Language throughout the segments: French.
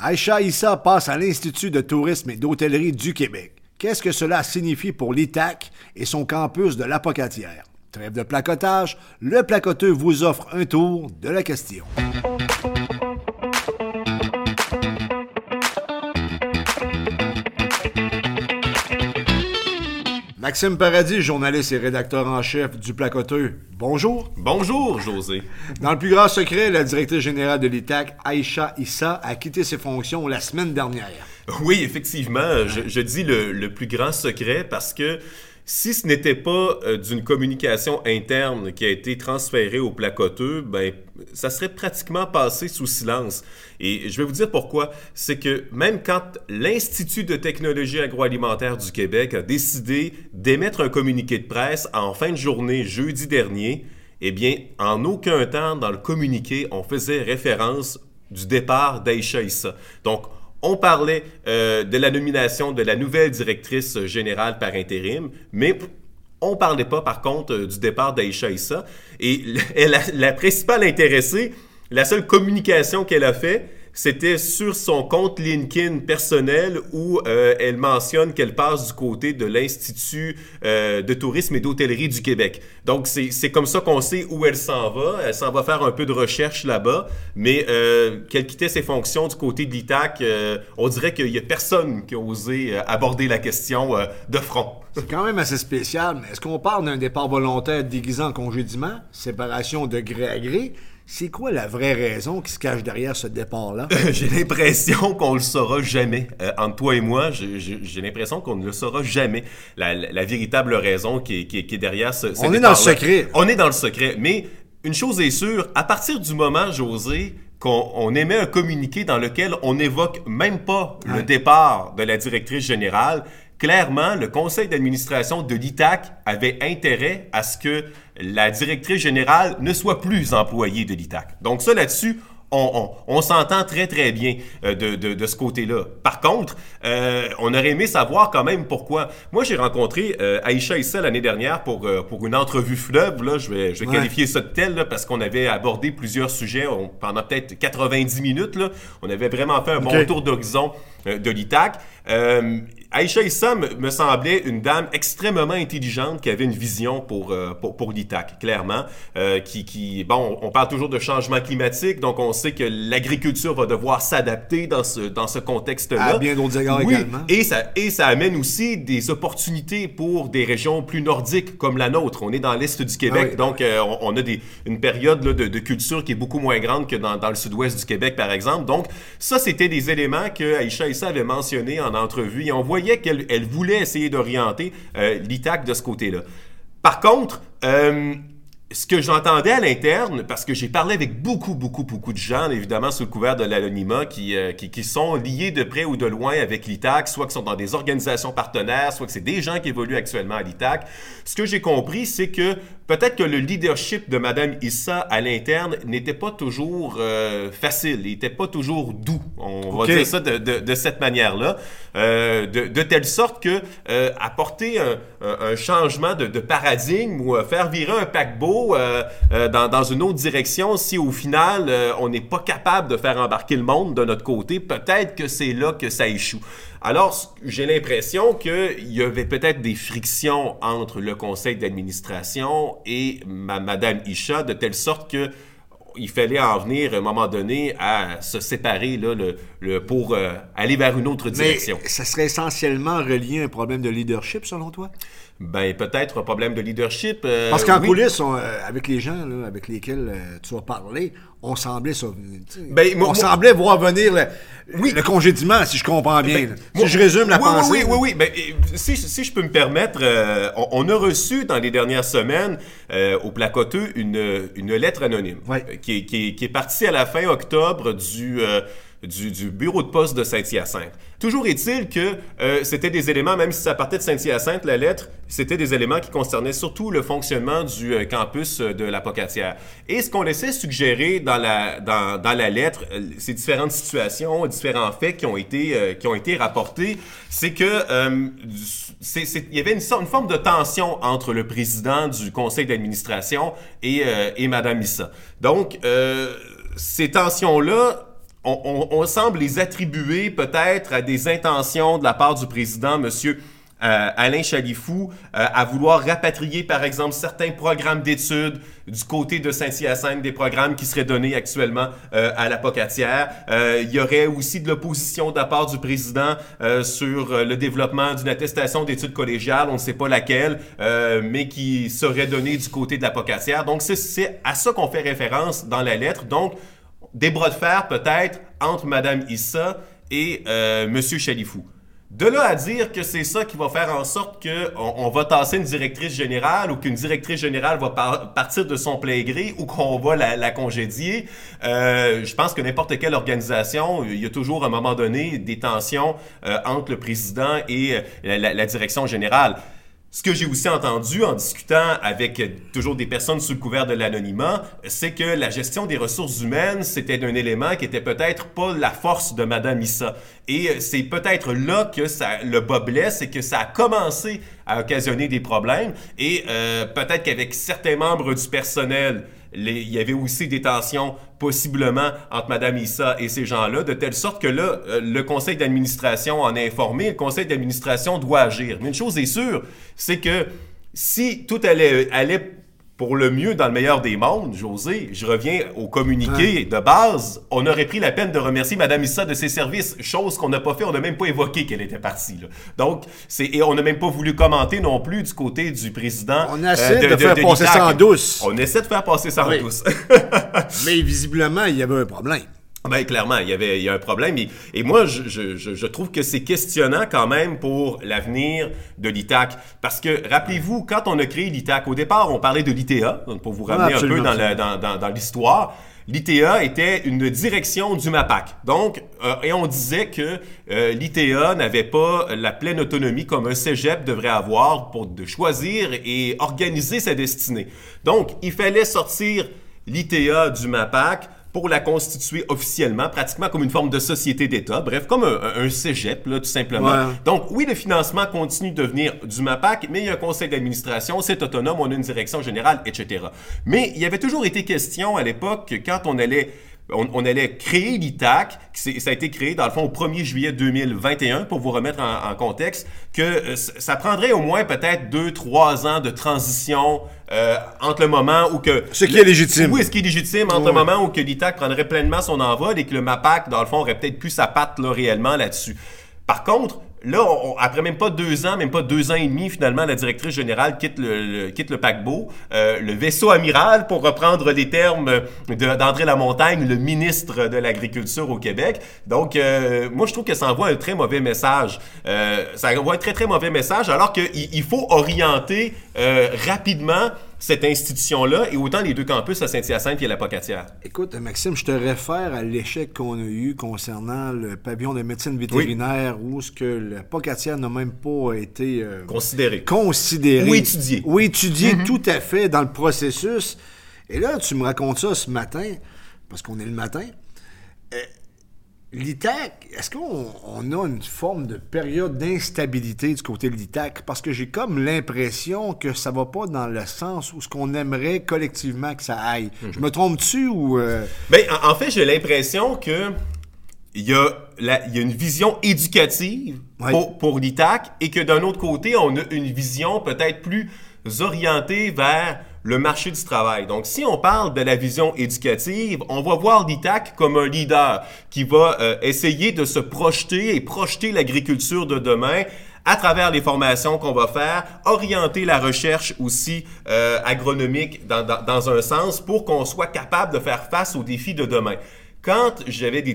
Aïcha Issa passe à l'Institut de tourisme et d'hôtellerie du Québec. Qu'est-ce que cela signifie pour l'ITAC et son campus de l'Apocatière? Trêve de placotage, le placoteux vous offre un tour de la question. Maxime Paradis, journaliste et rédacteur en chef du Placoteux. Bonjour. Bonjour, José. Dans le plus grand secret, la directrice générale de l'ITAC, Aïcha Issa, a quitté ses fonctions la semaine dernière. Oui, effectivement, je, dis le, le, plus grand secret parce que si ce n'était pas euh, d'une communication interne qui a été transférée au placoteux, ben, ça serait pratiquement passé sous silence. Et je vais vous dire pourquoi. C'est que même quand l'Institut de technologie agroalimentaire du Québec a décidé d'émettre un communiqué de presse en fin de journée jeudi dernier, eh bien, en aucun temps dans le communiqué, on faisait référence du départ d'Aïcha Issa. Donc, on parlait euh, de la nomination de la nouvelle directrice générale par intérim, mais on ne parlait pas, par contre, euh, du départ d'Aïcha Issa. Et la, la, principale intéressée, la seule communication qu'elle a faite, c'était sur son compte LinkedIn personnel où euh, elle mentionne qu'elle passe du côté de l'Institut euh, de tourisme et d'hôtellerie du Québec. Donc, c'est comme ça qu'on sait où elle s'en va. Elle s'en va faire un peu de recherche là-bas, mais euh, qu'elle quittait ses fonctions du côté de l'ITAC, on dirait qu'il n'y a personne qui a osé aborder la question de front. C'est quand même assez spécial, mais est-ce qu'on parle d'un départ volontaire déguisant en séparation de gré à gré, c'est quoi la vraie raison qui se cache derrière ce départ-là? j'ai l'impression qu'on le saura jamais. Euh, entre toi et moi, j'ai l'impression qu'on ne le saura jamais. La, véritable raison qui est, derrière ce, On est dans le secret. On est dans le secret. Mais une chose est sûre, à partir du moment, José, qu'on émet un communiqué dans lequel on n'évoque même pas le départ de la directrice générale, clairement, le conseil d'administration de l'ITAC avait intérêt à ce que la directrice générale ne soit plus employée de l'ITAC. Donc ça, là-dessus, on, s'entend très, très bien euh, de, ce côté-là. Par contre, euh, on aurait aimé savoir quand même pourquoi. Moi, j'ai rencontré euh, Aïcha Issa l'année dernière pour, pour une entrevue fleuve. Là, je vais, je vais qualifier ça de tel parce qu'on avait abordé plusieurs sujets pendant peut-être 90 minutes. Là. On avait vraiment fait un bon tour d'horizon de l'ITAC. Aïcha Issa me, semblait une dame extrêmement intelligente qui avait une vision pour, euh, pour, l'ITAC, clairement. Euh, qui, qui, bon, on parle toujours de changement climatique, donc on sait que l'agriculture va devoir s'adapter dans ce, dans ce contexte-là. À bien d'autres égards oui, également. Et ça, et ça amène aussi des opportunités pour des régions plus nordiques comme la nôtre. On est dans l'est du Québec, ah donc euh, on, a des, une période de, de, culture qui est beaucoup moins grande que dans, dans le sud-ouest du Québec, par exemple. Donc, ça, c'était des éléments que Aïcha Issa avait mentionnés en entrevue. Et on voit qu'elle elle voulait essayer d'orienter euh, l'ITAC de ce côté-là. Par contre, euh, ce que j'entendais à l'interne, parce que j'ai parlé avec beaucoup, beaucoup, beaucoup de gens, évidemment sous le couvert de l'anonymat, qui, euh, qui, qui, sont liés de près ou de loin avec l'ITAC, soit qui sont dans des organisations partenaires, soit que c'est des gens qui évoluent actuellement à l'ITAC. Ce que j'ai compris, c'est que peut-être que le leadership de Mme Issa à l'interne n'était pas toujours euh, facile, il n'était pas toujours doux, on va dire ça de, de, de cette manière-là, euh, de, de, telle sorte que euh, apporter un, un, changement de, paradigme ou faire virer un paquebot euh, euh, dans, une autre direction, si au final euh, on n'est pas capable de faire embarquer le monde de notre côté, peut-être que c'est là que ça échoue. Alors, j'ai l'impression qu'il y avait peut-être des frictions entre le conseil d'administration et ma, Madame Isha, de telle sorte que il fallait en venir à un moment donné à se séparer là, le, pour aller vers une autre direction. Mais ça serait essentiellement relié à un problème de leadership, selon toi? Ben, peut-être un problème de leadership. Euh, Parce qu'en coulisses, euh, avec les gens là, avec lesquels euh, tu as parlé, on semblait ça, ben, on semblait voir venir le, oui. le congédiement, si je comprends bien. Ben, si je résume la pensée. Oui, oui, oui. Ben, si, si, je peux me permettre, on, a reçu dans les dernières semaines au placoteux une, une lettre anonyme qui, qui, qui, est partie à la fin octobre du du, bureau de poste de Saint-Hyacinthe. Toujours est-il que euh, c'était des éléments, même si ça partait de Saint-Hyacinthe, la lettre, c'était des éléments qui concernaient surtout le fonctionnement du euh, campus euh, de la Pocatière. Et ce qu'on laissait suggérer dans la, dans, dans la lettre, ces différentes situations, différents faits qui ont été, qui ont été rapportés, c'est que il y avait une, une, forme de tension entre le président du conseil d'administration et, et Mme Issa. Donc, ces tensions-là on, semble les attribuer peut-être à des intentions de la part du président, monsieur euh, Alain Chalifou, euh, à vouloir rapatrier, par exemple, certains programmes d'études du côté de Saint-Hyacinthe, des programmes qui seraient donnés actuellement euh, à la Pocatière. il y aurait aussi de l'opposition de la part du président sur le développement d'une attestation d'études collégiales, on ne sait pas laquelle, mais qui serait donnée du côté de la Pocatière. Donc, c'est à ça qu'on fait référence dans la lettre. Donc, des bras de fer peut-être entre Mme Issa et M. Chalifou. De là à dire que c'est ça qui va faire en sorte qu'on on va tasser une directrice générale ou qu'une directrice générale va partir de son plein gré ou qu'on va la, congédier, euh, je pense que n'importe quelle organisation, il y a toujours à un moment donné des tensions euh, entre le président et euh, la direction générale. Ce que j'ai aussi entendu en discutant avec toujours des personnes sous le couvert de l'anonymat, c'est que la gestion des ressources humaines, c'était un élément qui était peut-être pas la force de Madame Issa. Et c'est peut-être là que ça, le bas blesse et que ça a commencé à occasionner des problèmes. Et euh, peut-être qu'avec certains membres du personnel, il y avait aussi des tensions possiblement entre Mme Issa et ces gens-là, de telle sorte que là, euh, le conseil d'administration en est informé, le conseil d'administration doit agir. Mais une chose est sûre, c'est que si tout allait, allait pour le mieux dans le meilleur des mondes, José, je reviens au communiqué de base. On aurait pris la peine de remercier Mme Issa de ses services, chose qu'on n'a pas fait. On n'a même pas évoqué qu'elle était partie. Donc, c'est et on n'a même pas voulu commenter non plus du côté du président. On essaie euh, de, faire passer ça en douce. On essaie de faire passer ça en douce. Mais visiblement, il y avait un problème. Ben, clairement, il y avait il y a un problème. Et, moi, je, je, je, trouve que c'est questionnant quand même pour l'avenir de l'ITAC. Parce que, rappelez-vous, quand on a créé l'ITAC, au départ, on parlait de l'ITA, pour vous ramener un peu dans, dans, dans, l'histoire. L'ITA était une direction du MAPAC. Donc, euh, et on disait que euh, l'ITA n'avait pas la pleine autonomie comme un cégep devrait avoir pour de choisir et organiser sa destinée. Donc, il fallait sortir l'ITA du MAPAC pour la constituer officiellement, pratiquement comme une forme de société d'État, bref, comme un, cégep, là, tout simplement. Donc, oui, le financement continue de venir du MAPAC, mais il y a un conseil d'administration, c'est autonome, on a une direction générale, etc. Mais il y avait toujours été question à l'époque que quand on allait on, allait créer l'ITAC, ça a été créé dans le fond au 1er juillet 2021, pour vous remettre en, contexte, que euh, ça prendrait au moins peut-être deux, trois ans de transition euh, entre le moment où que... Ce qui est légitime. Oui, ce qui est légitime, entre le moment où que l'ITAC prendrait pleinement son envol et que le MAPAC, dans le fond, aurait peut-être plus sa patte là, réellement là-dessus. Par contre, Là, après même pas deux ans, même pas deux ans et demi, finalement, la directrice générale quitte le, quitte le paquebot. Euh, le vaisseau amiral, pour reprendre les termes d'André Lamontagne, le ministre de l'Agriculture au Québec. Donc, euh, moi, je trouve que ça envoie un très mauvais message. Euh, ça envoie un très, très mauvais message, alors qu'il il faut orienter rapidement cette institution-là et autant les deux campus à Saint-Hyacinthe et à la Pocatière? Écoute, Maxime, je te réfère à l'échec qu'on a eu concernant le pavillon de médecine vétérinaire où ce que la Pocatière n'a même pas été euh, considéré. considéré. Ou étudié. Ou étudié mm-hmm. tout à fait dans le processus. Et là, tu me racontes ça ce matin, parce qu'on est le matin. Euh, L'ITAC, est-ce qu'on a une forme de période d'instabilité du côté de l'ITAC? Parce que j'ai comme l'impression que ça va pas dans le sens où ce qu'on aimerait collectivement que ça aille. Mhm. Je me trompe-tu ou... Euh? Ben, en, fait, j'ai l'impression que il y, a une vision éducative pour, pour l'ITAC et que d'un autre côté, on a une vision peut-être plus orientée vers le marché du travail. Donc, si on parle de la vision éducative, on va voir l'ITAC comme un leader qui va euh, essayer de se projeter et projeter l'agriculture de demain à travers les formations qu'on va faire, orienter la recherche aussi euh, agronomique dans, dans, un sens pour qu'on soit capable de faire face aux défis de demain. Quand j'avais des,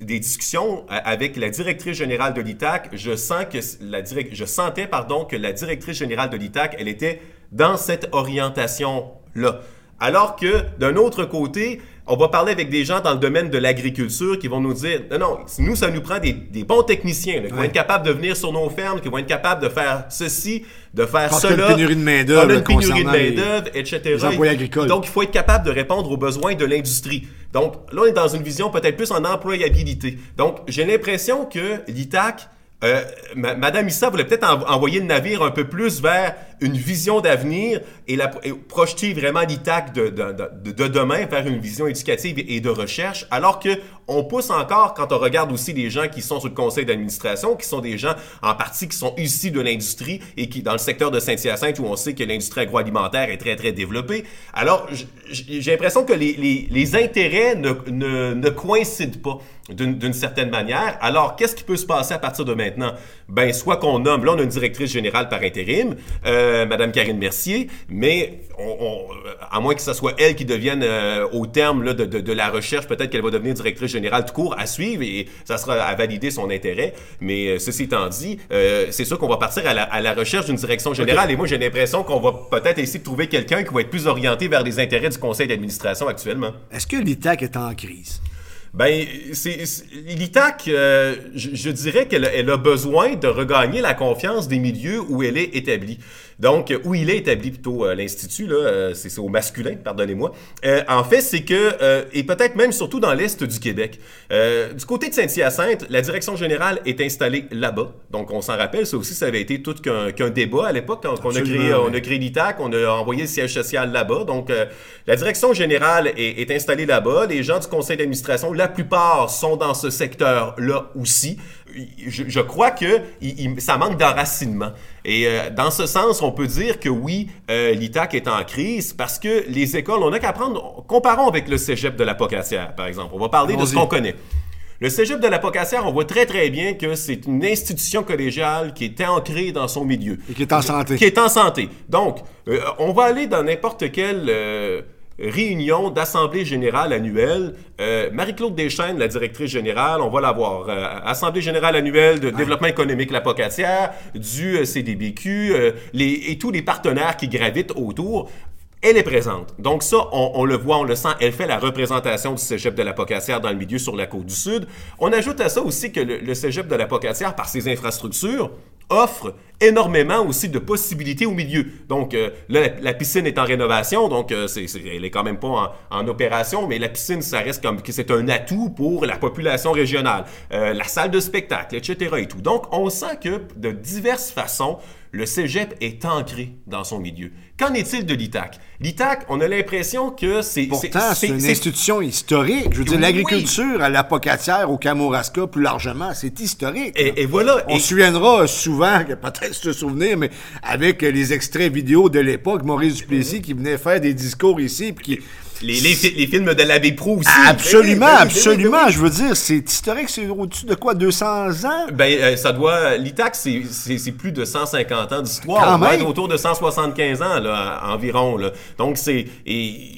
des, discussions euh, avec la directrice générale de l'ITAC, je, je sentais pardon, que la directrice générale de l'ITAC, elle était dans cette orientation-là. Alors que d'un autre côté, on va parler avec des gens dans le domaine de l'agriculture qui vont nous dire non, non, nous, ça nous prend des, bons techniciens qui vont être capables de venir sur nos fermes, qui vont être capables de faire ceci, de faire Parce cela. On a une pénurie de main-d'œuvre. On a une pénurie de main-d'œuvre, etc. Les agricoles. Donc, il faut être capable de répondre aux besoins de l'industrie. Donc, là, on est dans une vision peut-être plus en employabilité. Donc, j'ai l'impression que l'ITAC euh, Madame Issa voulait peut-être envoyer le navire un peu plus vers une vision d'avenir et, projeter vraiment l'ITAC de, de, de, de, demain vers une vision éducative et de recherche, alors que on pousse encore quand on regarde aussi les gens qui sont sur le conseil d'administration, qui sont des gens en partie qui sont issus de l'industrie et qui, dans le secteur de Saint-Hyacinthe, où on sait que l'industrie agroalimentaire est très, très développée. Alors, j'ai l'impression que les, intérêts ne, ne, ne coïncident pas d'une certaine manière. Alors, qu'est-ce qui peut se passer à partir de maintenant? Ben, soit qu'on nomme, là, on a une directrice générale par intérim, euh, Madame Karine Mercier, mais on, à moins que ce soit elle qui devienne, euh, au terme là, de, de, de, la recherche, peut-être qu'elle va devenir directrice générale tout court à suivre et ça sera à valider son intérêt. Mais euh, ceci étant dit, euh, c'est sûr qu'on va partir à la, à la recherche d'une direction générale et moi, j'ai l'impression qu'on va peut-être essayer de trouver quelqu'un qui va être plus orienté vers les intérêts du conseil d'administration actuellement. Est-ce que l'ITAC est en crise? Ben, c'est l'ITAC, euh, je, je, dirais qu'elle elle a besoin de regagner la confiance des milieux où elle est établie. Donc, où il est établi plutôt euh, l'Institut, là, euh, c'est au masculin, pardonnez-moi. Euh, en fait, c'est que, euh, et peut-être même surtout dans l'Est du Québec, euh, du côté de Saint-Hyacinthe, la direction générale est installée là-bas. Donc, on s'en rappelle, ça aussi, ça avait été tout qu'un qu débat à l'époque, quand on a créé, on a créé l'ITAC, on a envoyé le siège social là-bas. Donc, la direction générale est, est installée là-bas. Les gens du conseil d'administration, la plupart sont dans ce secteur-là aussi je, je, crois que il, il, ça manque d'enracinement. Et euh, dans ce sens, on peut dire que oui, euh, l'ITAC est en crise parce que les écoles, on n'a qu'à prendre, comparons avec le cégep de la Pocassière, par exemple. On va parler de ce qu'on connaît. Le cégep de la Pocassière, on voit très très bien que c'est une institution collégiale qui est ancrée dans son milieu. Et qui est en santé. Qui est en santé. Donc, euh, on va aller dans n'importe quel euh, réunion d'assemblée générale annuelle. Euh, Marie-Claude Deschaines, la directrice générale, on va la voir. Euh, assemblée générale annuelle de développement économique La Pocatière, du euh, CDBQ, les, et tous les partenaires qui gravitent autour. Elle est présente. Donc ça, on, on, le voit, on le sent. Elle fait la représentation du cégep de la Pocatière dans le milieu sur la côte du Sud. On ajoute à ça aussi que le, le cégep de la Pocatière, par ses infrastructures, offre énormément aussi de possibilités au milieu. Donc euh, là, la, piscine est en rénovation, donc euh, elle est quand même pas en, opération, mais la piscine, ça reste comme c'est un atout pour la population régionale. Euh, la salle de spectacle, etc. et tout. Donc on sent que de diverses façons, le cégep est ancré dans son milieu. Qu'en est-il de l'ITAC? L'ITAC, on a l'impression que c'est... Pourtant, c'est une institution historique. Je veux dire, oui. l'agriculture à l'apocatière, au Kamouraska, plus largement, c'est historique. Et, et, voilà. On et... se souviendra souvent, peut-être se souvenir, mais avec les extraits vidéo de l'époque, Maurice Duplessis qui venait faire des discours ici, puis qui les, les, les, films de l'abbé Proux aussi. Absolument, ben oui, absolument. Ben oui. Je veux dire, c'est historique, c'est au-dessus de quoi, 200 ans? Ben, euh, ça doit. L'ITAC, c'est plus de 150 ans d'histoire. On va être autour de 175 ans, là, environ. Là. Donc, c'est.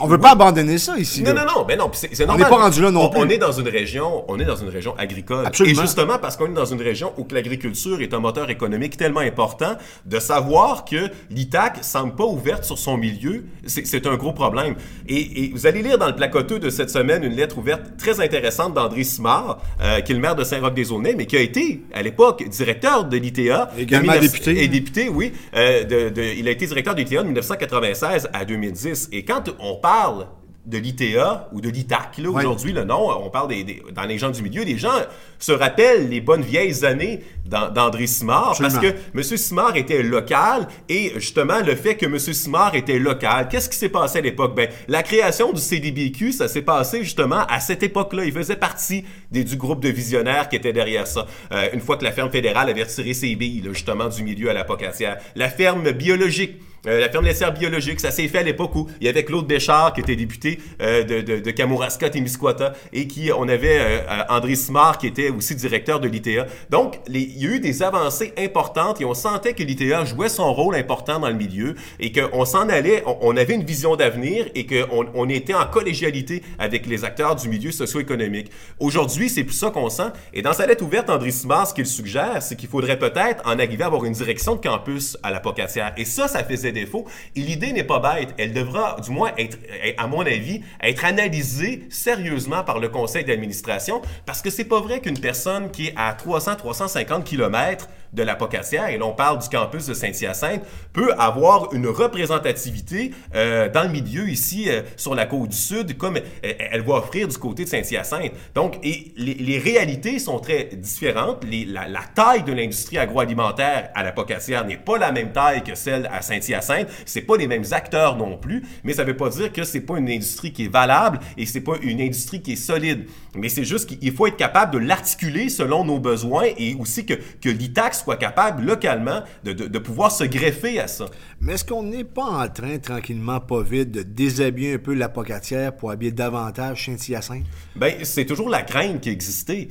On veut oui. pas abandonner ça ici. Non, là. non, non. Ben non, c'est normal. On n'est pas rendu là non on, plus. On est dans une région, on est dans une région agricole. Absolument. Et justement, parce qu'on est dans une région où l'agriculture est un moteur économique tellement important, de savoir que l'ITAC semble pas ouverte sur son milieu, c'est un gros problème. Et, et vous allez lire dans le placoteux de cette semaine une lettre ouverte très intéressante d'André Simard, euh, qui est le maire de Saint-Roch-des-Aulnay, mais qui a été, à l'époque, directeur de l'ITA. Également député. Et député, oui. Euh, de, de, il a été directeur de l'ITA de 1996 à 2010. Et quand on parle de l'ITA ou de l'ITAC. Là, aujourd'hui, le nom, on parle des, des, dans les gens du milieu, les gens se rappellent les bonnes vieilles années d'André Simard Absolument. parce que M. Simard était local et justement, le fait que M. Simard était local, qu'est-ce qui s'est passé à l'époque? Ben, la création du CDBQ, ça s'est passé justement à cette époque-là. Il faisait partie des, du groupe de visionnaires qui était derrière ça. Euh, une fois que la ferme fédérale avait retiré ses billes, là, justement, du milieu à la pocatière. La ferme biologique, euh, la ferme laitière biologique, ça s'est fait à l'époque où il y avait Claude Deschard qui était député euh, de, de, de Kamouraska, Témiscouata, et qui on avait euh, André Simard qui était aussi directeur de l'ITA. Donc, il y a eu des avancées importantes et on sentait que l'ITA jouait son rôle important dans le milieu et qu'on s'en allait, on, on, avait une vision d'avenir et qu'on on était en collégialité avec les acteurs du milieu socio-économique. Aujourd'hui, c'est plus ça qu'on sent. Et dans sa lettre ouverte, André Simard, ce qu'il suggère, c'est qu'il faudrait peut-être en arriver à avoir une direction de campus à la Pocatière. Et ça, ça faisait défauts. Et l'idée n'est pas bête. Elle devra, du moins, être, à mon avis, être analysée sérieusement par le conseil d'administration parce que c'est pas vrai qu'une personne qui est à 300-350 km de l'Apocatière, et là on parle du campus de Saint-Hyacinthe, peut avoir une représentativité euh, dans le milieu ici euh, sur la côte du Sud, comme elle va offrir du côté de Saint-Hyacinthe. Donc, et les, réalités sont très différentes. la, la, taille de l'industrie agroalimentaire à l'Apocatière n'est pas la même taille que celle à Saint-Hyacinthe. C'est pas les mêmes acteurs non plus, mais ça veut pas dire que c'est pas une industrie qui est valable et c'est pas une industrie qui est solide. Mais c'est juste qu'il faut être capable de l'articuler selon nos besoins et aussi que, que l'ITAC soit capable localement de, de, pouvoir se greffer à ça. Mais est-ce qu'on n'est pas en train, tranquillement, pas vite, de déshabiller un peu l'apocatière pour habiller davantage Saint-Hyacinthe? Ben, c'est toujours la crainte qui existait.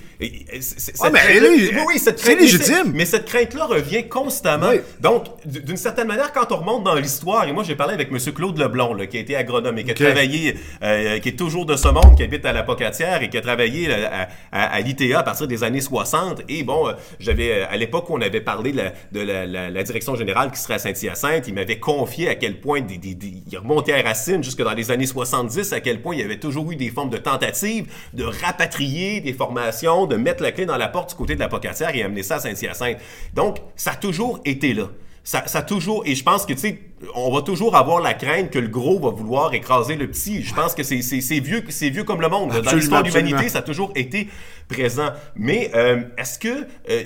Ah, mais oui, c'est légitime. Mais cette crainte-là revient constamment. Donc, d'une certaine manière, quand on remonte dans l'histoire, et moi j'ai parlé avec M. Claude Leblon, là, qui a été agronome et qui a travaillé, euh, qui est toujours de ce monde, qui habite à l'apocatière et qui a travaillé à, à, l'ITA à partir des années 60. Et bon, euh, j'avais, euh, à l'époque on avait parlé de, la, direction générale qui serait à Saint-Hyacinthe, il m'avait confié à quel point, des, il remontait à Racine jusque dans les années 70, à quel point il y avait toujours eu des formes de tentatives de rapatrier des formations, de mettre la clé dans la porte du côté de l'apocatière et amener ça à Saint-Hyacinthe. Donc, ça a toujours été là ça, ça toujours, et je pense que, tu sais, on va toujours avoir la crainte que le gros va vouloir écraser le petit. Je pense que c'est vieux, vieux comme le monde. Dans l'histoire de l'humanité, ça a toujours été présent. Mais euh, est-ce que euh,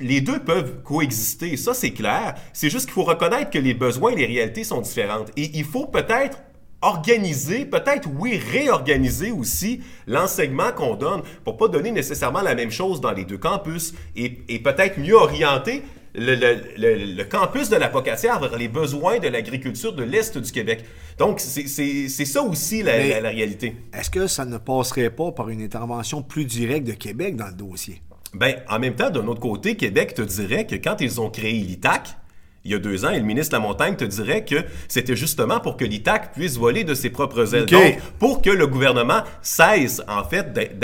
les deux peuvent coexister? Ça, c'est clair. C'est juste qu'il faut reconnaître que les besoins et les réalités sont différentes. Et il faut peut-être organiser, peut-être oui, réorganiser aussi l'enseignement qu'on donne pour pas donner nécessairement la même chose dans les deux campus et, et peut-être mieux orienter le, campus de l'Apocatière vers les besoins de l'agriculture de l'Est du Québec. Donc, c'est ça aussi la, réalité. Est-ce que ça ne passerait pas par une intervention plus directe de Québec dans le dossier? Ben, en même temps, d'un autre côté, Québec te dirait que quand ils ont créé l'ITAC, il y a deux ans, et le ministre de la Montagne te dirait que c'était justement pour que l'ITAC puisse voler de ses propres ailes. Donc, pour que le gouvernement cesse, en fait, d'être...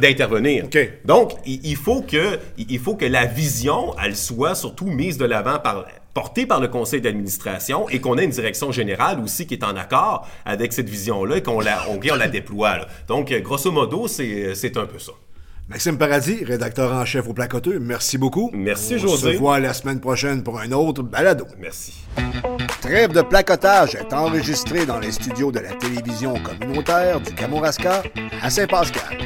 D'intervenir. Donc, il, faut que, il faut que la vision, elle soit surtout mise de l'avant par portée par le conseil d'administration et qu'on ait une direction générale aussi qui est en accord avec cette vision-là et qu'on la, on, la déploie. Donc, grosso modo, c'est un peu ça. Maxime Paradis, rédacteur en chef au Placoteux, merci beaucoup. Merci, José. On se voit la semaine prochaine pour un autre balado. Merci. Trêve de placotage est enregistré dans les studios de la télévision communautaire du Kamouraska à Saint-Pascal.